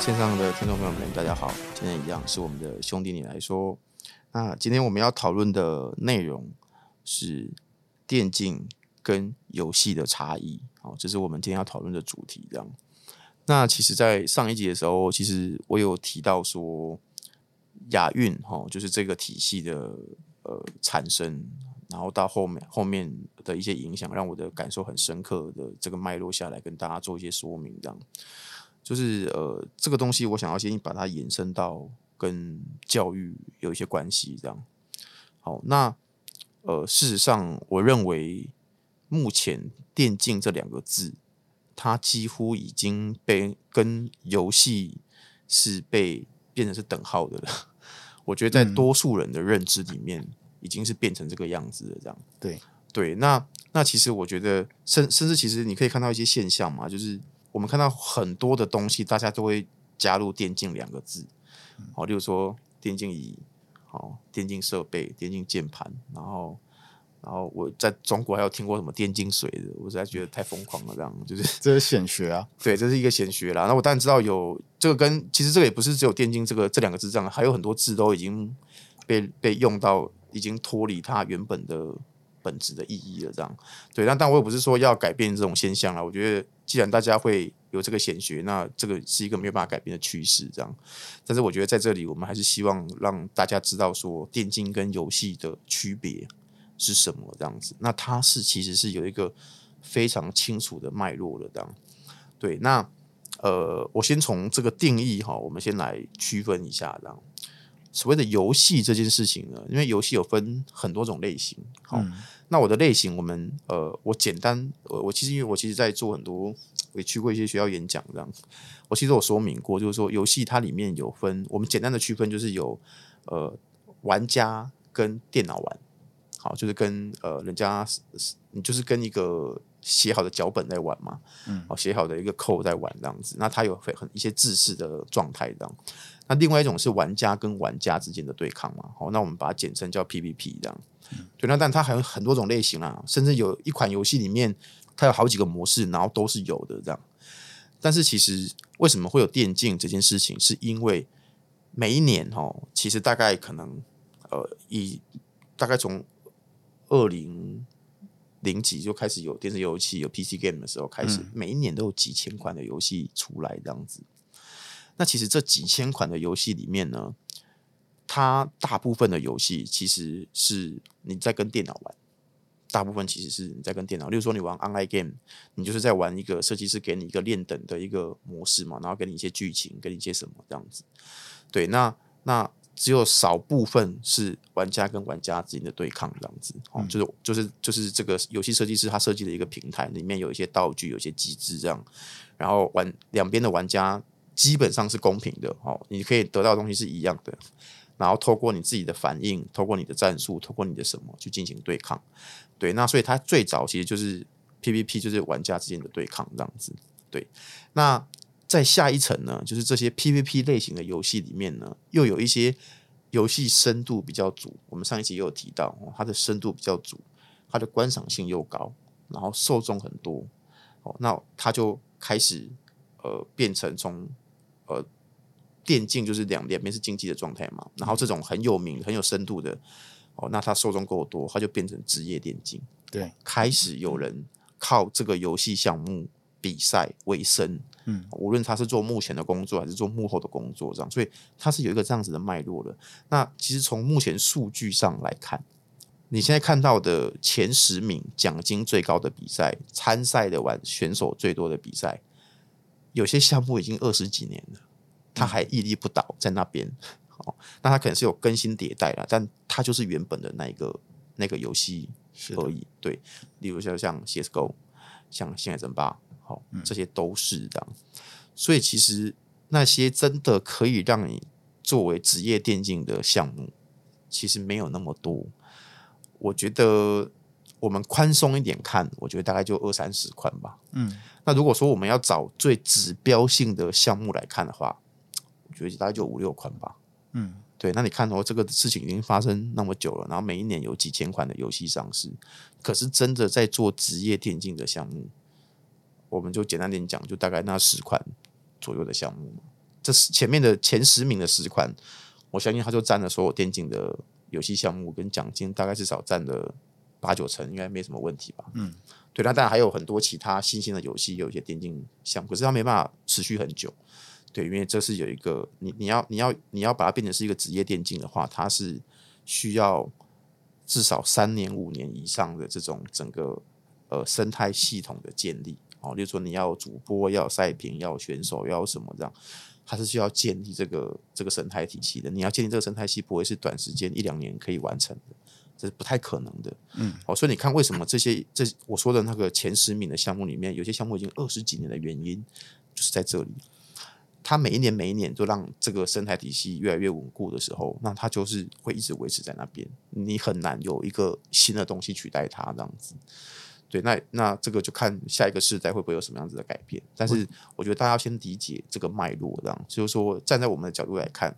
线上的听众朋友们，大家好，今天一样是我们的兄弟你来说。那今天我们要讨论的内容是电竞跟游戏的差异，好，这是我们今天要讨论的主题。这样，那其实，在上一集的时候，其实我有提到说，亚运哈，就是这个体系的呃产生，然后到后面后面的一些影响，让我的感受很深刻的这个脉络下来，跟大家做一些说明，这样。就是呃，这个东西我想要先把它延伸到跟教育有一些关系，这样。好，那呃，事实上，我认为目前“电竞”这两个字，它几乎已经被跟游戏是被变成是等号的了。我觉得在多数人的认知里面，已经是变成这个样子了，这样。对对，那那其实我觉得，甚甚至其实你可以看到一些现象嘛，就是。我们看到很多的东西，大家都会加入“电竞”两个字，好，例如说电竞椅，好，电竞设备、电竞键盘，然后，然后我在中国还有听过什么电竞水的，我实在觉得太疯狂了，这样就是 这是显学啊，对，这是一个显学啦。那我当然知道有这个跟其实这个也不是只有电竞这个这两个字这样，还有很多字都已经被被用到，已经脱离它原本的本质的意义了，这样对。但但我也不是说要改变这种现象了，我觉得。既然大家会有这个显学，那这个是一个没有办法改变的趋势，这样。但是我觉得在这里，我们还是希望让大家知道说，电竞跟游戏的区别是什么，这样子。那它是其实是有一个非常清楚的脉络的，这样。对，那呃，我先从这个定义哈，我们先来区分一下，这样。所谓的游戏这件事情呢，因为游戏有分很多种类型，好。嗯那我的类型，我们呃，我简单，我我其实因为我其实在做很多，我也去过一些学校演讲这样。我其实有说明过，就是说游戏它里面有分，我们简单的区分就是有呃玩家跟电脑玩，好，就是跟呃人家你就是跟一个写好的脚本在玩嘛，嗯，好，写好的一个 code 在玩这样子。那它有很很一些制式的状态这样。那另外一种是玩家跟玩家之间的对抗嘛，好，那我们把它简称叫 PVP 这样。对，那但它还有很多种类型啊，甚至有一款游戏里面，它有好几个模式，然后都是有的这样。但是其实为什么会有电竞这件事情，是因为每一年哦，其实大概可能呃，以大概从二零零几就开始有电视游戏、有 PC game 的时候开始，嗯、每一年都有几千款的游戏出来这样子。那其实这几千款的游戏里面呢，它大部分的游戏其实是你在跟电脑玩，大部分其实是你在跟电脑。例如说，你玩 online game，你就是在玩一个设计师给你一个练等的一个模式嘛，然后给你一些剧情，给你一些什么这样子。对，那那只有少部分是玩家跟玩家之间的对抗这样子。哦、嗯，就是就是就是这个游戏设计师他设计的一个平台，里面有一些道具，有一些机制这样，然后玩两边的玩家基本上是公平的。哦，你可以得到的东西是一样的。然后透过你自己的反应，透过你的战术，透过你的什么去进行对抗，对，那所以它最早其实就是 PVP，就是玩家之间的对抗这样子，对。那在下一层呢，就是这些 PVP 类型的游戏里面呢，又有一些游戏深度比较足。我们上一期也有提到，它的深度比较足，它的观赏性又高，然后受众很多，哦，那它就开始呃变成从呃。电竞就是两两边是竞技的状态嘛，然后这种很有名、很有深度的哦，那它受众够多，它就变成职业电竞。对，开始有人靠这个游戏项目比赛为生。嗯，无论他是做目前的工作还是做幕后的工作，这样，所以他是有一个这样子的脉络的。那其实从目前数据上来看，你现在看到的前十名奖金最高的比赛、参赛的玩选手最多的比赛，有些项目已经二十几年了。他还屹立不倒在那边，哦，那他可能是有更新迭代了，但他就是原本的那一个那个游戏而已。对，例如像像 CSGO，像《星海争霸》，好，这些都是这样。所以其实那些真的可以让你作为职业电竞的项目，其实没有那么多。我觉得我们宽松一点看，我觉得大概就二三十款吧。嗯，那如果说我们要找最指标性的项目来看的话，我觉得大概就五六款吧，嗯，对，那你看哦，这个事情已经发生那么久了，然后每一年有几千款的游戏上市，可是真的在做职业电竞的项目，我们就简单点讲，就大概那十款左右的项目。这是前面的前十名的十款，我相信它就占了所有电竞的游戏项目跟奖金，大概至少占了八九成，应该没什么问题吧？嗯，对。那当然还有很多其他新兴的游戏，有一些电竞项目，可是它没办法持续很久。对，因为这是有一个你你要你要你要把它变成是一个职业电竞的话，它是需要至少三年五年以上的这种整个呃生态系统的建立哦，例如说你要主播，要有赛评，要有选手，要有什么这样，它是需要建立这个这个生态体系的。你要建立这个生态系，不会是短时间一两年可以完成的，这是不太可能的。嗯，哦，所以你看为什么这些这我说的那个前十名的项目里面，有些项目已经二十几年的原因，就是在这里。它每一年每一年都让这个生态体系越来越稳固的时候，那它就是会一直维持在那边，你很难有一个新的东西取代它这样子。对，那那这个就看下一个世代会不会有什么样子的改变。但是我觉得大家要先理解这个脉络，这样就是说站在我们的角度来看，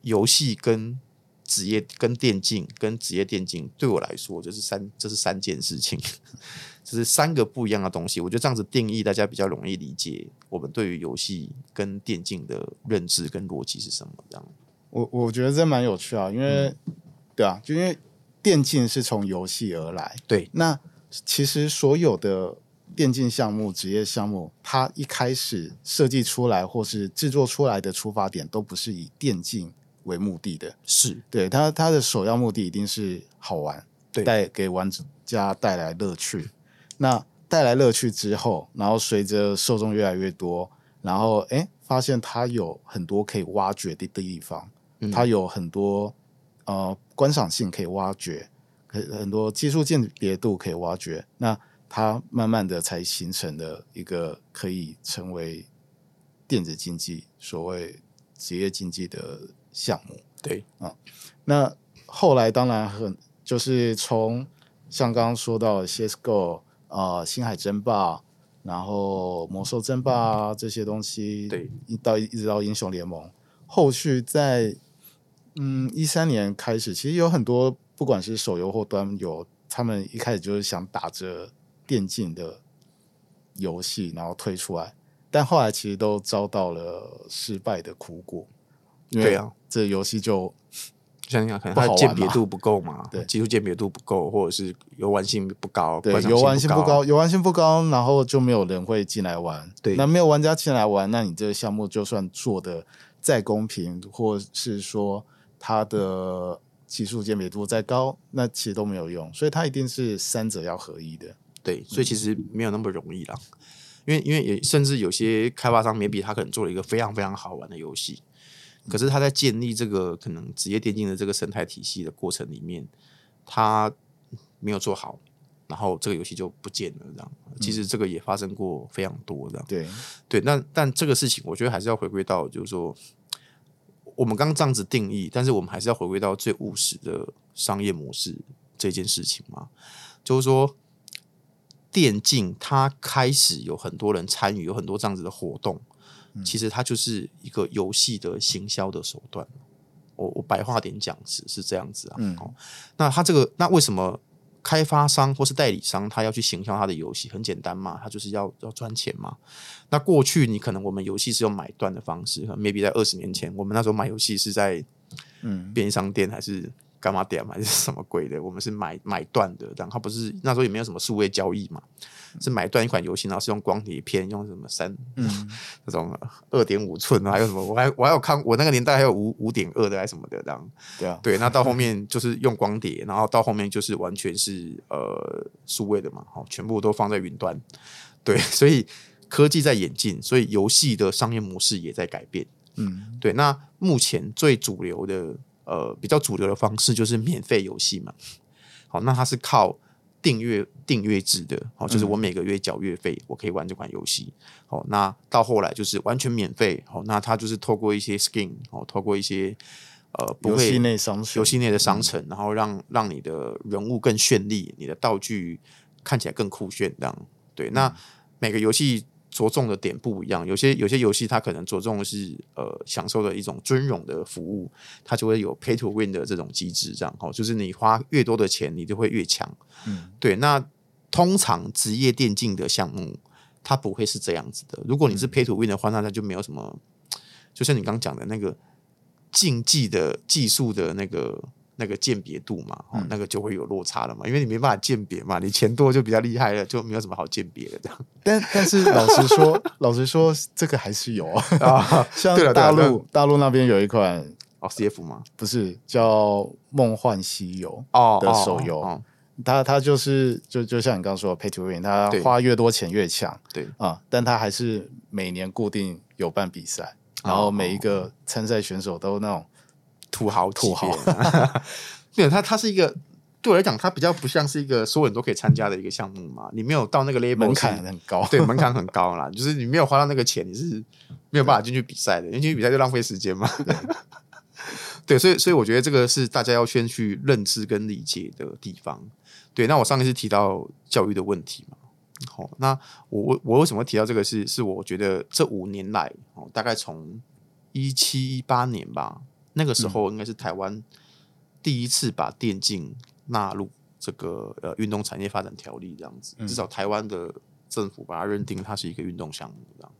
游戏跟职业跟电竞跟职业电竞对我来说就是三这是三件事情。这是三个不一样的东西，我觉得这样子定义大家比较容易理解。我们对于游戏跟电竞的认知跟逻辑是什么？这样，我我觉得这蛮有趣啊，因为、嗯、对啊，就因为电竞是从游戏而来。对，那其实所有的电竞项目、职业项目，它一开始设计出来或是制作出来的出发点，都不是以电竞为目的的。是，对，它它的首要目的一定是好玩，对，带给玩家带来乐趣。那带来乐趣之后，然后随着受众越来越多，然后哎，发现它有很多可以挖掘的地方，嗯、它有很多呃观赏性可以挖掘，很很多技术鉴别度可以挖掘。那它慢慢的才形成了一个可以成为电子竞技、所谓职业竞技的项目。对啊，那后来当然很就是从像刚刚说到的 CSGO。啊，星海争霸，然后魔兽争霸啊这些东西，对，一到一直到英雄联盟，后续在嗯一三年开始，其实有很多不管是手游或端游，他们一开始就是想打着电竞的游戏，然后推出来，但后来其实都遭到了失败的苦果，对啊，这游戏就。想想可能它的鉴别度不够嘛，对，技术鉴别度不够，或者是游玩性不高，对，游玩性不高，游玩性不高，然后就没有人会进来玩。对，那没有玩家进来玩，那你这个项目就算做的再公平，或是说它的技术鉴别度再高，那其实都没有用。所以它一定是三者要合一的。对，所以其实没有那么容易啦，因为因为也甚至有些开发商 maybe 他可能做了一个非常非常好玩的游戏。可是他在建立这个可能职业电竞的这个生态体系的过程里面，他没有做好，然后这个游戏就不见了。这样，其实这个也发生过非常多这样。对对，那但这个事情，我觉得还是要回归到，就是说，我们刚刚这样子定义，但是我们还是要回归到最务实的商业模式这件事情嘛。就是说，电竞它开始有很多人参与，有很多这样子的活动。其实它就是一个游戏的行销的手段，我我白话点讲是是这样子啊。嗯，那它这个那为什么开发商或是代理商他要去行销他的游戏？很简单嘛，他就是要要赚钱嘛。那过去你可能我们游戏是用买断的方式，maybe 在二十年前，我们那时候买游戏是在嗯便利商店还是？干嘛点嘛？还是什么鬼的？我们是买买断的，然后不是那时候也没有什么数位交易嘛，是买断一款游戏，然后是用光碟片，用什么三嗯 那种二点五寸，还有什么？我还我还有看，我那个年代还有五五点二的还什么的这样。对啊，对，那到后面就是用光碟，然后到后面就是完全是呃数位的嘛，好，全部都放在云端。对，所以科技在演进，所以游戏的商业模式也在改变。嗯，对。那目前最主流的。呃，比较主流的方式就是免费游戏嘛。好，那它是靠订阅订阅制的，好，就是我每个月缴月费，我可以玩这款游戏。好，那到后来就是完全免费。好，那它就是透过一些 skin，哦，透过一些呃，不会游戏内商城，游戏内的商城，然后让让你的人物更绚丽，你的道具看起来更酷炫，这样。对，那每个游戏着重的点不一样，有些有些游戏它可能着重的是呃享受的一种尊荣的服务，它就会有 pay to win 的这种机制，这样哦，就是你花越多的钱，你就会越强。嗯，对。那通常职业电竞的项目，它不会是这样子的。如果你是 pay to win 的话，那它就没有什么，就像你刚刚讲的那个竞技的技术的那个。那个鉴别度嘛，哦，那个就会有落差了嘛，因为你没办法鉴别嘛，你钱多就比较厉害了，就没有什么好鉴别的这样。但但是老实说，老实说，这个还是有啊。像大陆大陆那边有一款哦，CF 吗？不是，叫《梦幻西游》哦的手游，它它就是就就像你刚刚说的 Pay to Win，它花越多钱越强，对啊，但它还是每年固定有办比赛，然后每一个参赛选手都那种。土豪，土豪，没有他，他是一个对我来讲，他比较不像是一个所有人都可以参加的一个项目嘛。你没有到那个 level，门槛很高，对，门槛很高啦。就是你没有花到那个钱，你是没有办法进去比赛的，因为进去比赛就浪费时间嘛。对，所以，所以我觉得这个是大家要先去认知跟理解的地方。对，那我上一次提到教育的问题嘛，好，那我我我为什么提到这个是？是我觉得这五年来，哦，大概从一七一八年吧。那个时候应该是台湾第一次把电竞纳入这个呃运动产业发展条例这样子，至少台湾的政府把它认定它是一个运动项目这样。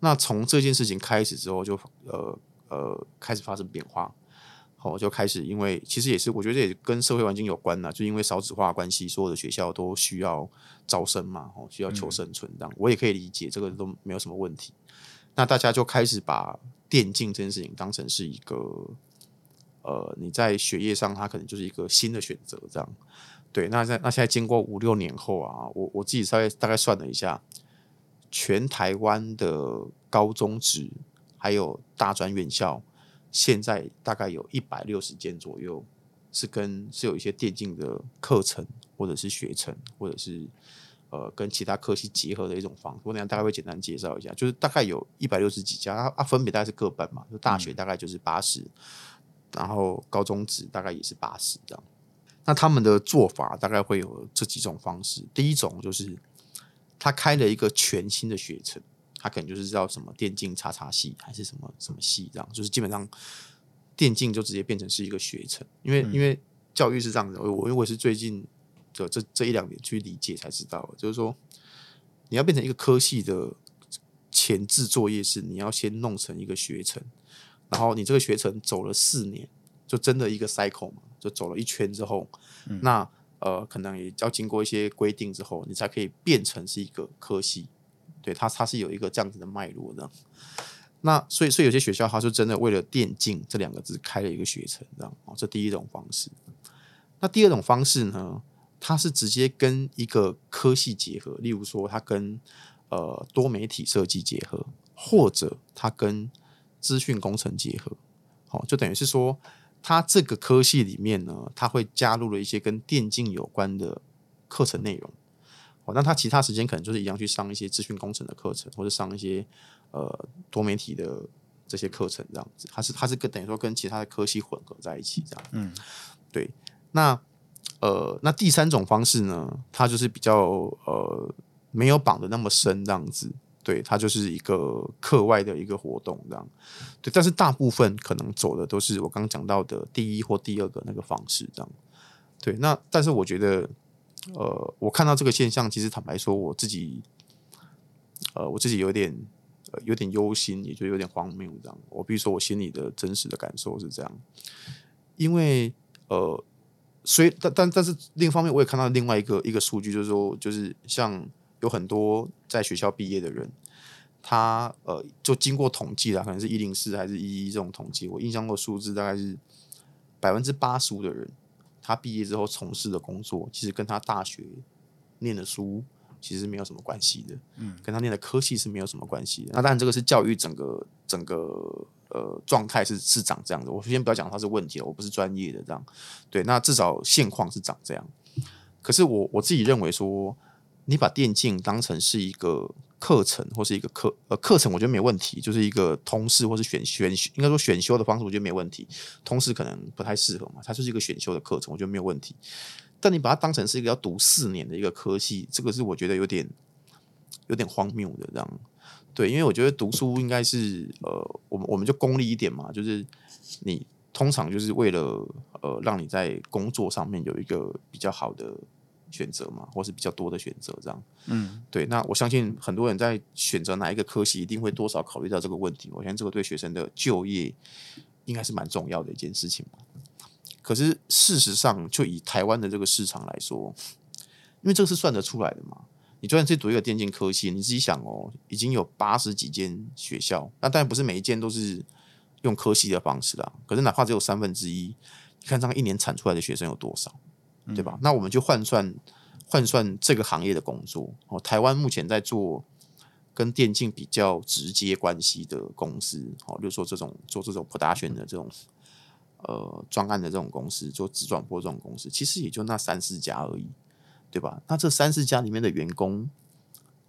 那从这件事情开始之后就，就呃呃开始发生变化，好，就开始因为其实也是我觉得也跟社会环境有关呐，就因为少子化关系，所有的学校都需要招生嘛，哦，需要求生存这样，我也可以理解这个都没有什么问题。那大家就开始把电竞这件事情当成是一个，呃，你在学业上，它可能就是一个新的选择，这样。对，那在那现在经过五六年后啊，我我自己稍微大概算了一下，全台湾的高中职还有大专院校，现在大概有一百六十间左右，是跟是有一些电竞的课程，或者是学程，或者是。呃，跟其他科系结合的一种方式，我等下大概会简单介绍一下，就是大概有一百六十几家，啊，分别大概是各班嘛，就大学大概就是八十，嗯，然后高中职大概也是八十这样。那他们的做法大概会有这几种方式，第一种就是他开了一个全新的学程，他可能就是叫什么电竞叉叉系，还是什么什么系这样，就是基本上电竞就直接变成是一个学程，因为、嗯、因为教育是这样子，我因为我是最近。就这这一两年去理解才知道，就是说你要变成一个科系的前置作业是，你要先弄成一个学程，然后你这个学程走了四年，就真的一个 cycle 嘛，就走了一圈之后，嗯、那呃可能也要经过一些规定之后，你才可以变成是一个科系。对，它它是有一个这样子的脉络的。那所以所以有些学校它是真的为了电竞这两个字开了一个学程，这样哦，这第一种方式。那第二种方式呢？它是直接跟一个科系结合，例如说，它跟呃多媒体设计结合，或者它跟资讯工程结合，好，就等于是说，它这个科系里面呢，它会加入了一些跟电竞有关的课程内容。哦，那它其他时间可能就是一样去上一些资讯工程的课程，或者上一些呃多媒体的这些课程，这样子。它是它是跟等于说跟其他的科系混合在一起，这样。嗯，对，那。呃，那第三种方式呢，它就是比较呃没有绑得那么深这样子，对，它就是一个课外的一个活动这样，对，但是大部分可能走的都是我刚刚讲到的第一或第二个那个方式这样，对，那但是我觉得，呃，我看到这个现象，其实坦白说，我自己，呃，我自己有点有点忧心，也就有点荒谬这样，我比如说我心里的真实的感受是这样，因为呃。所以，但但但是另一方面，我也看到另外一个一个数据，就是说，就是像有很多在学校毕业的人，他呃，就经过统计啦，可能是一零四还是一一这种统计，我印象的数字大概是百分之八十五的人，他毕业之后从事的工作，其实跟他大学念的书其实没有什么关系的，嗯，跟他念的科系是没有什么关系的。那当然，这个是教育整个整个。呃，状态是是长这样的。我先不要讲它是问题了，我不是专业的这样。对，那至少现况是长这样。可是我我自己认为说，你把电竞当成是一个课程或是一个课呃课程，我觉得没问题，就是一个通识或是选选应该说选修的方式，我觉得没问题。通识可能不太适合嘛，它就是一个选修的课程，我觉得没有问题。但你把它当成是一个要读四年的一个科系，这个是我觉得有点有点荒谬的这样。对，因为我觉得读书应该是呃，我们我们就功利一点嘛，就是你通常就是为了呃，让你在工作上面有一个比较好的选择嘛，或是比较多的选择这样。嗯，对。那我相信很多人在选择哪一个科系，一定会多少考虑到这个问题。我相信这个对学生的就业应该是蛮重要的一件事情嘛。可是事实上，就以台湾的这个市场来说，因为这个是算得出来的嘛。你就算去读一个电竞科系，你自己想哦，已经有八十几间学校，那当然不是每一间都是用科系的方式啦。可是哪怕只有三分之一，你看这样一年产出来的学生有多少，对吧？嗯、那我们就换算换算这个行业的工作哦。台湾目前在做跟电竞比较直接关系的公司哦，比如说这种做这种 production 的这种呃专案的这种公司，做直转播这种公司，其实也就那三四家而已。对吧？那这三四家里面的员工，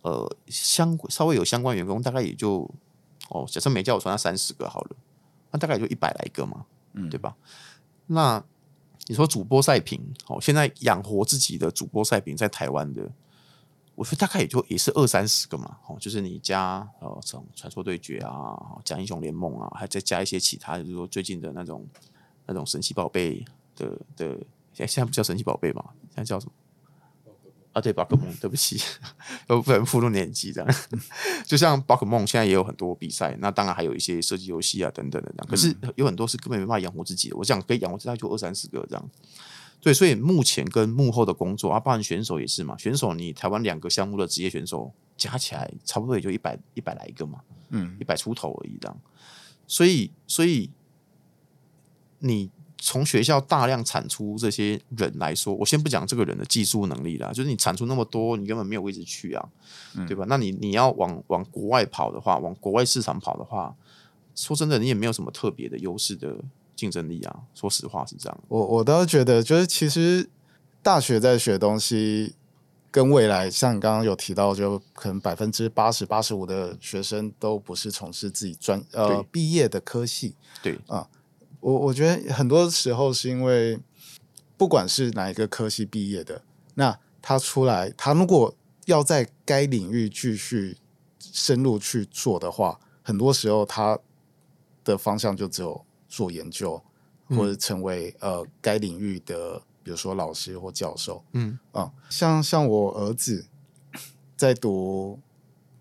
呃，相稍微有相关员工，大概也就哦，假设没叫我算那三十个好了，那大概也就一百来个嘛，嗯，对吧？那你说主播赛评，哦，现在养活自己的主播赛评在台湾的，我觉得大概也就也是二三十个嘛，哦，就是你加呃，这种传说对决啊，讲英雄联盟啊，还再加一些其他，就是说最近的那种那种神奇宝贝的的，现现在不叫神奇宝贝嘛，现在叫什么？啊，对，宝可梦，对不起，都不能附录年纪这样。就像宝可梦现在也有很多比赛，那当然还有一些射击游戏啊等等的这样。可是有很多是根本没办法养活自己的。我想可以养活自己就二三十个这样。对，所以目前跟幕后的工作啊，包含选手也是嘛。选手你台湾两个项目的职业选手加起来差不多也就一百一百来个嘛，嗯，一百出头而已这样。所以，所以你。从学校大量产出这些人来说，我先不讲这个人的技术能力啦，就是你产出那么多，你根本没有位置去啊，嗯、对吧？那你你要往往国外跑的话，往国外市场跑的话，说真的，你也没有什么特别的优势的竞争力啊。说实话是这样。我我倒是觉得，就是其实大学在学东西，跟未来像你刚刚有提到，就可能百分之八十八十五的学生都不是从事自己专呃毕业的科系，对啊。我我觉得很多时候是因为，不管是哪一个科系毕业的，那他出来，他如果要在该领域继续深入去做的话，很多时候他的方向就只有做研究，或者成为呃该领域的，比如说老师或教授。嗯啊，像像我儿子在读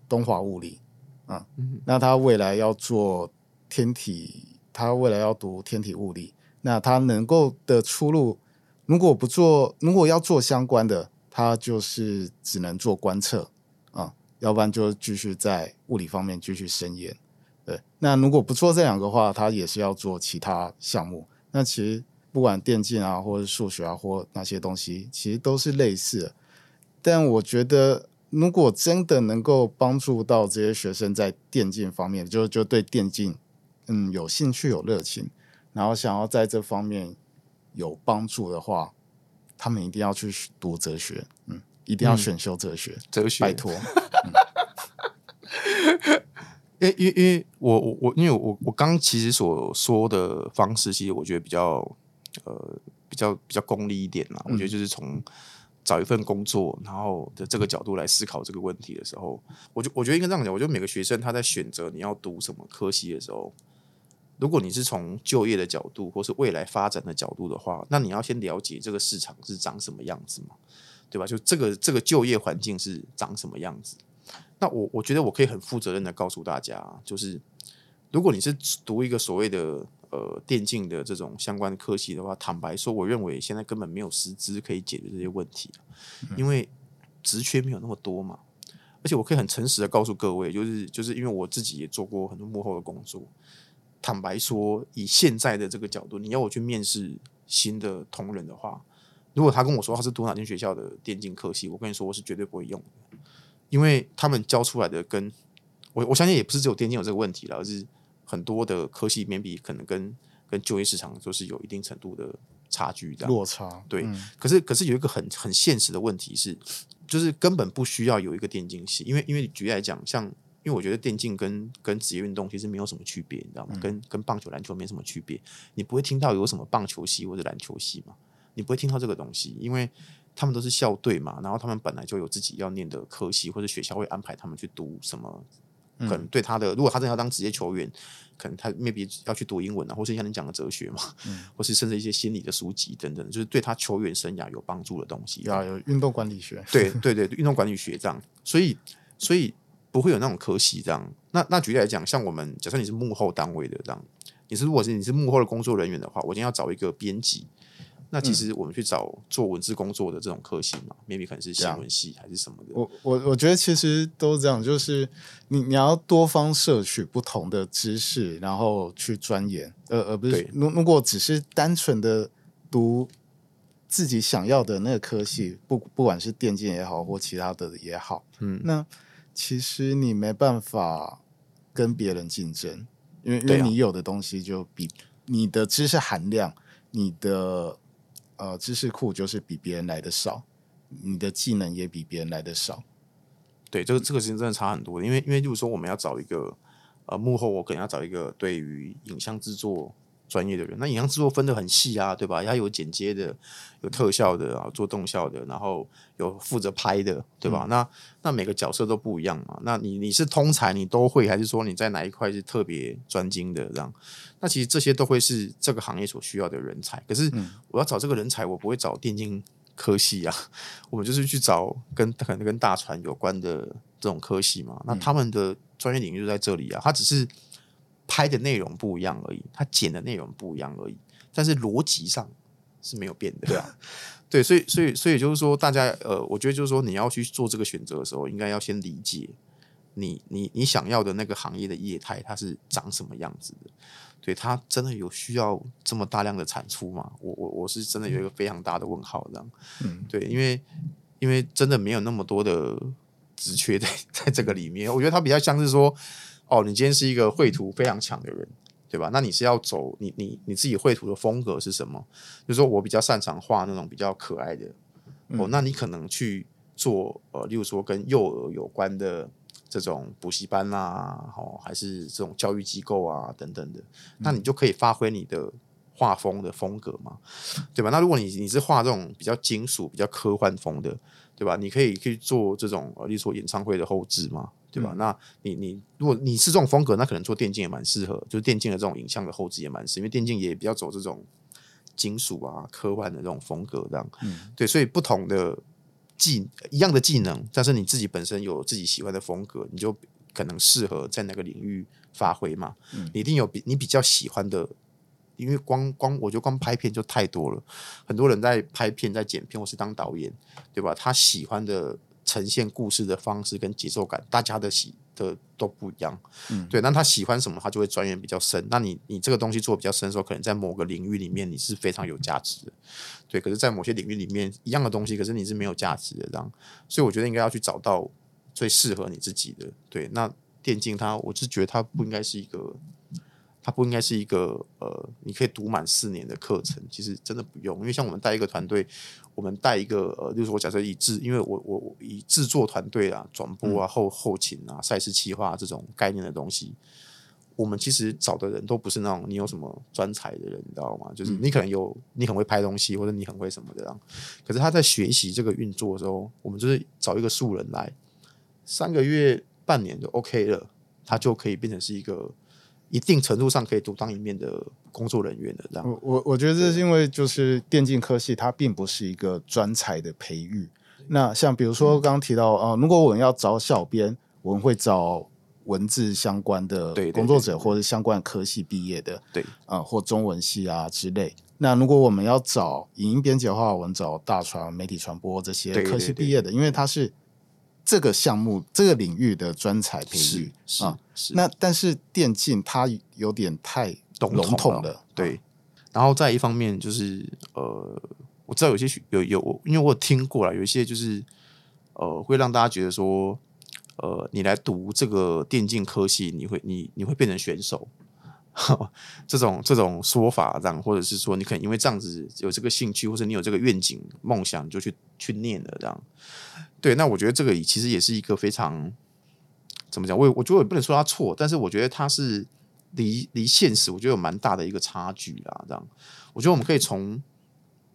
东华物理啊，那他未来要做天体。他未来要读天体物理，那他能够的出路，如果不做，如果要做相关的，他就是只能做观测啊，要不然就继续在物理方面继续深研。对，那如果不做这两个话，他也是要做其他项目。那其实不管电竞啊，或者数学啊，或那些东西，其实都是类似的。但我觉得，如果真的能够帮助到这些学生在电竞方面，就就对电竞。嗯，有兴趣有热情，然后想要在这方面有帮助的话，他们一定要去读哲学，嗯，一定要选修哲学，嗯、哲学，拜托。因为因为因为我我我，因为我我刚其实所说的方式，其实我觉得比较呃比较比较功利一点啦。嗯、我觉得就是从找一份工作，然后的这个角度来思考这个问题的时候，我就我觉得应该这样讲。我觉得每个学生他在选择你要读什么科系的时候。如果你是从就业的角度，或是未来发展的角度的话，那你要先了解这个市场是长什么样子嘛，对吧？就这个这个就业环境是长什么样子？那我我觉得我可以很负责任的告诉大家，就是如果你是读一个所谓的呃电竞的这种相关的科系的话，坦白说，我认为现在根本没有师资可以解决这些问题，因为职缺没有那么多嘛。而且我可以很诚实的告诉各位，就是就是因为我自己也做过很多幕后的工作。坦白说，以现在的这个角度，你要我去面试新的同仁的话，如果他跟我说他是读哪间学校的电竞科系，我跟你说我是绝对不会用的，因为他们教出来的跟我我相信也不是只有电竞有这个问题了，而是很多的科系面比可能跟跟就业市场都是有一定程度的差距的落差。对，嗯、可是可是有一个很很现实的问题是，就是根本不需要有一个电竞系，因为因为举例来讲，像。因为我觉得电竞跟跟职业运动其实没有什么区别，你知道吗？跟跟棒球、篮球没什么区别。你不会听到有什么棒球系或者篮球系嘛？你不会听到这个东西，因为他们都是校队嘛，然后他们本来就有自己要念的科系，或者学校会安排他们去读什么，可能对他的，如果他真的要当职业球员，可能他 maybe 要去读英文啊，或是像你讲的哲学嘛，嗯、或是甚至一些心理的书籍等等，就是对他球员生涯有帮助的东西。要有运动管理学，对对对，运动管理学这样，所以所以不会有那种科系这样。那那举例来讲，像我们假设你是幕后单位的这样，你是如果是你是幕后的工作人员的话，我今天要找一个编辑。那其实我们去找做文字工作的这种科系嘛，maybe 可能是新闻系还是什么的。我我我觉得其实都是这样，就是你你要多方摄取不同的知识，然后去钻研，呃而不是如如果只是单纯的读自己想要的那个科系，不不管是电竞也好或其他的也好，嗯，那其实你没办法跟别人竞争，因为因为你有的东西就比你的知识含量，你的。呃，知识库就是比别人来的少，你的技能也比别人来的少。对，这个这个其实真的差很多，因为因为就是说我们要找一个呃幕后，我可能要找一个对于影像制作专业的人。那影像制作分得很细啊，对吧？它有剪接的，有特效的啊，做动效的，然后有负责拍的，对吧？嗯、那那每个角色都不一样嘛。那你你是通才，你都会，还是说你在哪一块是特别专精的这样？那其实这些都会是这个行业所需要的人才。可是我要找这个人才，我不会找电竞科系啊，我们就是去找跟可能跟大船有关的这种科系嘛。那他们的专业领域就在这里啊，他只是拍的内容不一样而已，他剪的内容不一样而已，但是逻辑上是没有变的。对啊，对，所以所以所以就是说，大家呃，我觉得就是说，你要去做这个选择的时候，应该要先理解你你你想要的那个行业的业态，它是长什么样子的。对，它真的有需要这么大量的产出吗？我我我是真的有一个非常大的问号，这样。嗯，对，因为因为真的没有那么多的职缺在 在这个里面。我觉得它比较像是说，哦，你今天是一个绘图非常强的人，对吧？那你是要走你你你自己绘图的风格是什么？就是说我比较擅长画那种比较可爱的，哦，那你可能去做呃，例如说跟幼儿有关的。这种补习班啊，哦，还是这种教育机构啊，等等的，那你就可以发挥你的画风的风格嘛，对吧？那如果你你是画这种比较金属、比较科幻风的，对吧？你可以去做这种，例如说演唱会的后置嘛，对吧？嗯、那你你如果你是这种风格，那可能做电竞也蛮适合，就是电竞的这种影像的后置也蛮适，因为电竞也比较走这种金属啊、科幻的这种风格，这样，嗯，对，所以不同的。技一样的技能，但是你自己本身有自己喜欢的风格，你就可能适合在那个领域发挥嘛。嗯、你一定有比你比较喜欢的，因为光光我觉得光拍片就太多了，很多人在拍片、在剪片或是当导演，对吧？他喜欢的呈现故事的方式跟节奏感，大家的喜。的都不一样，嗯，对，那他喜欢什么，他就会钻研比较深。那你你这个东西做比较深的时候，可能在某个领域里面你是非常有价值的，对。可是，在某些领域里面一样的东西，可是你是没有价值的，这样。所以我觉得应该要去找到最适合你自己的。对，那电竞它，我是觉得它不应该是一个。它不应该是一个呃，你可以读满四年的课程，其实真的不用，因为像我们带一个团队，我们带一个呃，就是我假设以制，因为我我我以制作团队啊、转播啊、后后勤啊、赛事企划这种概念的东西，我们其实找的人都不是那种你有什么专才的人，你知道吗？就是你可能有你很会拍东西，或者你很会什么的可是他在学习这个运作的时候，我们就是找一个素人来，三个月、半年就 OK 了，他就可以变成是一个。一定程度上可以独当一面的工作人员的这样，我我我觉得这是因为就是电竞科系它并不是一个专才的培育。那像比如说刚刚提到呃，如果我们要找小编，我们会找文字相关的工作者，或者相关科系毕业的，对啊、呃，或中文系啊之类。那如果我们要找影音编辑的话，我们找大传媒体传播这些科系毕业的，因为它是。这个项目、这个领域的专才培育啊，是。那但是电竞它有点太笼统了，对。然后再一方面就是呃，我知道有些有有，因为我有听过了，有一些就是呃，会让大家觉得说，呃，你来读这个电竞科系，你会你你会变成选手，这种这种说法这样，或者是说你可能因为这样子有这个兴趣，或者你有这个愿景梦想，就去去念了这样。对，那我觉得这个其实也是一个非常怎么讲？我我觉得我也不能说他错，但是我觉得他是离离现实，我觉得有蛮大的一个差距啦。这样，我觉得我们可以从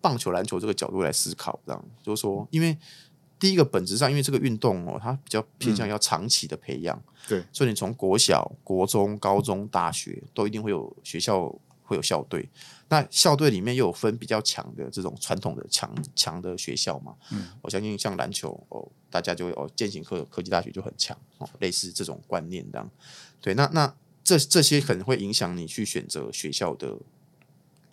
棒球、篮球这个角度来思考，这样就是说，因为第一个本质上，因为这个运动哦，它比较偏向要长期的培养，对，所以你从国小、国中、高中、大学都一定会有学校会有校队。那校队里面又有分比较强的这种传统的强强的学校嘛？嗯，我相信像篮球哦，大家就会哦，践行科科技大学就很强哦，类似这种观念这样。对，那那这这些可能会影响你去选择学校的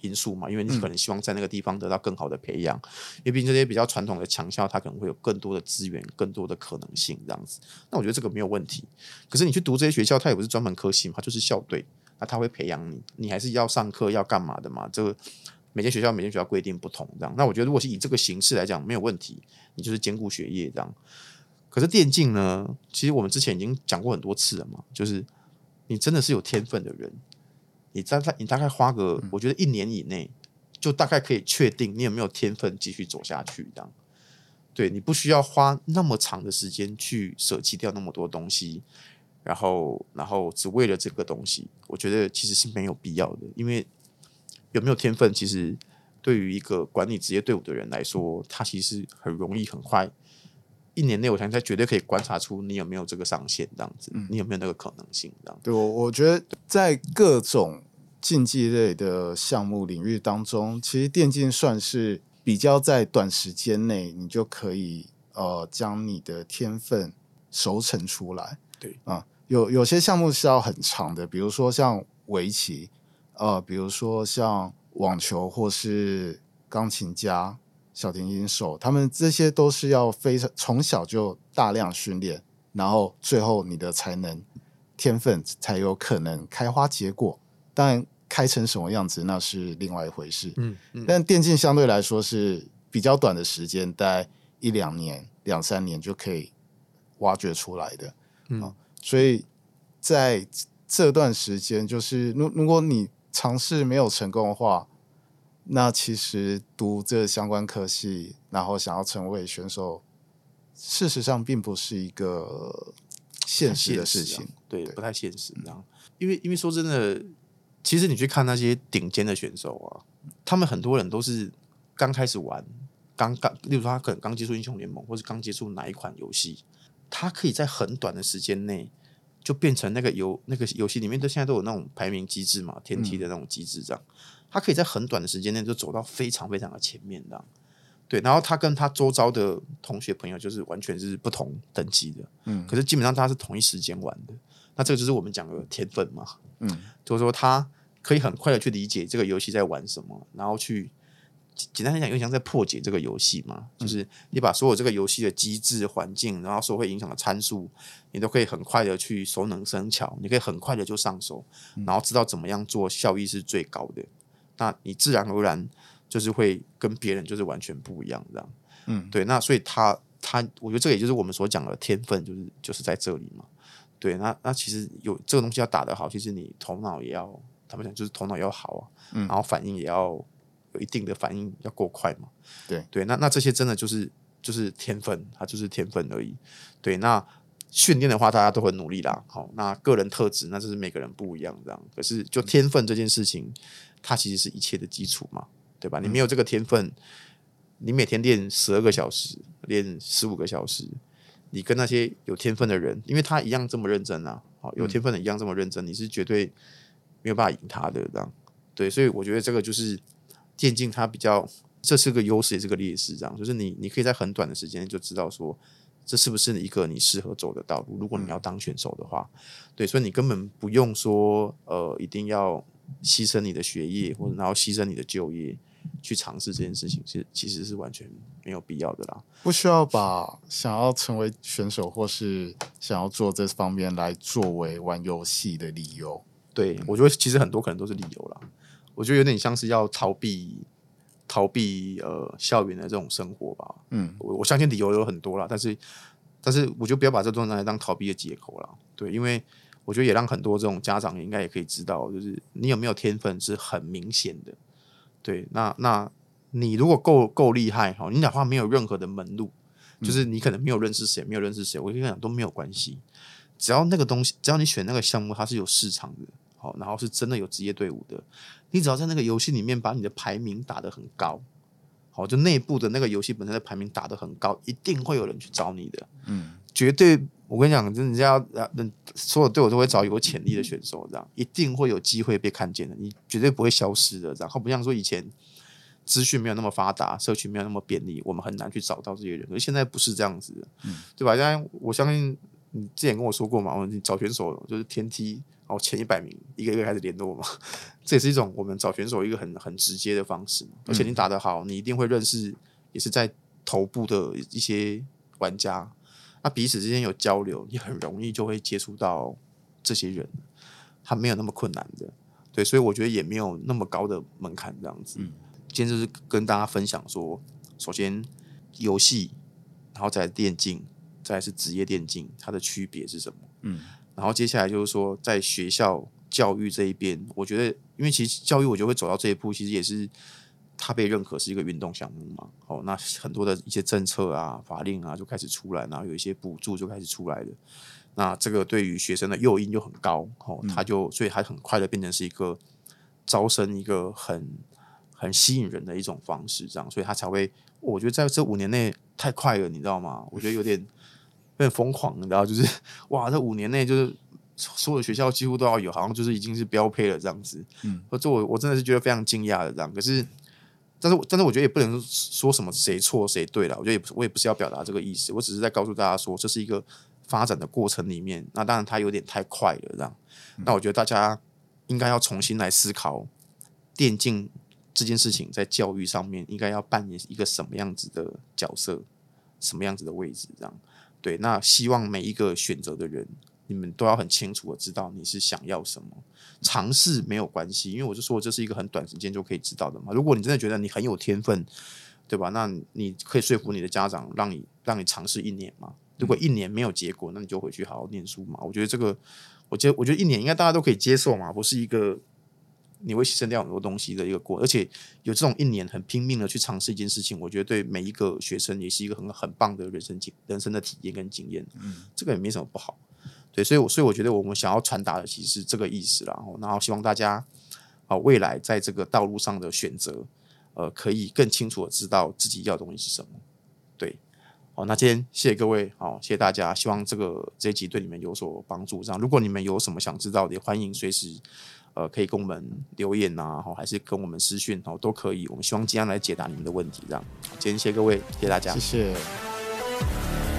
因素嘛？因为你可能希望在那个地方得到更好的培养，因为毕竟这些比较传统的强校，它可能会有更多的资源、更多的可能性这样子。那我觉得这个没有问题。可是你去读这些学校，它也不是专门科系嘛，它就是校队。那他会培养你，你还是要上课要干嘛的嘛？这个每间学校每间学校规定不同，这样。那我觉得如果是以这个形式来讲，没有问题，你就是兼顾学业这样。可是电竞呢？其实我们之前已经讲过很多次了嘛，就是你真的是有天分的人，你大概你大概花个，我觉得一年以内，就大概可以确定你有没有天分继续走下去这样。对，你不需要花那么长的时间去舍弃掉那么多东西。然后，然后只为了这个东西，我觉得其实是没有必要的。因为有没有天分，其实对于一个管理职业队伍的人来说，他其实很容易、很快，一年内我相信他绝对可以观察出你有没有这个上限，这样子，你有没有那个可能性，这样子。对，我我觉得在各种竞技类的项目领域当中，其实电竞算是比较在短时间内，你就可以呃将你的天分熟成出来。对啊。有有些项目是要很长的，比如说像围棋，呃，比如说像网球或是钢琴家、小提琴手，他们这些都是要非常从小就大量训练，然后最后你的才能天分才有可能开花结果。当然，开成什么样子那是另外一回事。嗯，嗯，但电竞相对来说是比较短的时间，大概一两年、两三年就可以挖掘出来的。嗯。啊所以在这段时间，就是如如果你尝试没有成功的话，那其实读这相关科系，然后想要成为选手，事实上并不是一个现实的事情，对，不太现实。这样，因为因为说真的，其实你去看那些顶尖的选手啊，他们很多人都是刚开始玩，刚刚，例如说他可能刚接触英雄联盟，或是刚接触哪一款游戏。他可以在很短的时间内就变成那个游那个游戏里面都现在都有那种排名机制嘛，天梯的那种机制这样。他可以在很短的时间内就走到非常非常的前面这样。对，然后他跟他周遭的同学朋友就是完全是不同等级的，嗯，可是基本上他是同一时间玩的。那这个就是我们讲的天分嘛，嗯，就是说他可以很快的去理解这个游戏在玩什么，然后去。简单来讲，有点像在破解这个游戏嘛，就是你把所有这个游戏的机制、环境，然后所会影响的参数，你都可以很快的去熟能生巧，你可以很快的就上手，然后知道怎么样做效益是最高的。那你自然而然就是会跟别人就是完全不一样，这样。嗯，对。那所以他他，我觉得这个也就是我们所讲的天分，就是就是在这里嘛。对，那那其实有这个东西要打得好，其实你头脑也要，他们讲就是头脑要好啊，然后反应也要。有一定的反应要够快嘛？对对，那那这些真的就是就是天分，它就是天分而已。对，那训练的话，大家都很努力啦。好，那个人特质，那就是每个人不一样这样。可是就天分这件事情，它其实是一切的基础嘛，对吧？你没有这个天分，你每天练十二个小时，练十五个小时，你跟那些有天分的人，因为他一样这么认真啊，好，有天分的一样这么认真，你是绝对没有办法赢他的这样。对，所以我觉得这个就是。电竞它比较，这是个优势也是个劣势，这样就是你你可以在很短的时间就知道说，这是不是一个你适合走的道路。如果你要当选手的话，对，所以你根本不用说呃一定要牺牲你的学业或者然后牺牲你的就业去尝试这件事情，其实其实是完全没有必要的啦。不需要把想要成为选手或是想要做这方面来作为玩游戏的理由。对，我觉得其实很多可能都是理由啦。我觉得有点像是要逃避逃避呃校园的这种生活吧。嗯，我我相信理由有很多啦，但是但是我就不要把这东西拿来当逃避的借口了。对，因为我觉得也让很多这种家长应该也可以知道，就是你有没有天分是很明显的。对，那那你如果够够厉害哈，你哪怕没有任何的门路，就是你可能没有认识谁，没有认识谁，我跟你讲都没有关系。只要那个东西，只要你选那个项目，它是有市场的。好，然后是真的有职业队伍的，你只要在那个游戏里面把你的排名打得很高，好，就内部的那个游戏本身的排名打得很高，一定会有人去找你的。嗯，绝对，我跟你讲，人家人所有队友都会找有潜力的选手，这样一定会有机会被看见的。你绝对不会消失的，然后不像说以前资讯没有那么发达，社群没有那么便利，我们很难去找到这些人。可是现在不是这样子的，嗯，对吧？现在我相信你之前跟我说过嘛，你找选手就是天梯。哦，前一百名一个一个开始联络嘛，这也是一种我们找选手一个很很直接的方式。而且你打得好，你一定会认识也是在头部的一些玩家，那彼此之间有交流，你很容易就会接触到这些人，他没有那么困难的。对，所以我觉得也没有那么高的门槛这样子。嗯今天就是跟大家分享说，首先游戏，然后再来电竞，再来是职业电竞，它的区别是什么？嗯。然后接下来就是说，在学校教育这一边，我觉得，因为其实教育我觉得会走到这一步，其实也是它被认可是一个运动项目嘛。哦，那很多的一些政策啊、法令啊就开始出来，然后有一些补助就开始出来了。那这个对于学生的诱因就很高，哦，他就所以他很快的变成是一个招生一个很很吸引人的一种方式，这样，所以他才会，我觉得在这五年内太快了，你知道吗？我觉得有点。有点疯狂，你知道，就是 哇，这五年内就是所有学校几乎都要有，好像就是已经是标配了这样子。嗯，这我我真的是觉得非常惊讶的这样。可是，但是但是我觉得也不能说什么谁错谁对了。我觉得也不我也不是要表达这个意思，我只是在告诉大家说，这是一个发展的过程里面。那当然它有点太快了这样。那我觉得大家应该要重新来思考电竞这件事情在教育上面应该要扮演一个什么样子的角色，什么样子的位置这样。对，那希望每一个选择的人，你们都要很清楚的知道你是想要什么。尝试没有关系，因为我就说这是一个很短时间就可以知道的嘛。如果你真的觉得你很有天分，对吧？那你可以说服你的家长，让你让你尝试一年嘛。如果一年没有结果，那你就回去好好念书嘛。我觉得这个，我觉得我觉得一年应该大家都可以接受嘛，不是一个。你会牺牲掉很多东西的一个过，而且有这种一年很拼命的去尝试一件事情，我觉得对每一个学生也是一个很很棒的人生经人生的体验跟经验。嗯，这个也没什么不好。对，所以，我所以我觉得我们想要传达的其实是这个意思啦。然后希望大家啊，未来在这个道路上的选择，呃，可以更清楚的知道自己要的东西是什么。对，好，那今天谢谢各位，好，谢谢大家，希望这个这一集对你们有所帮助。这样，如果你们有什么想知道的，也欢迎随时。呃，可以跟我们留言呐、啊，还是跟我们私讯，好都可以。我们希望今天来解答你们的问题，这样。今天谢谢各位，谢谢大家，谢谢。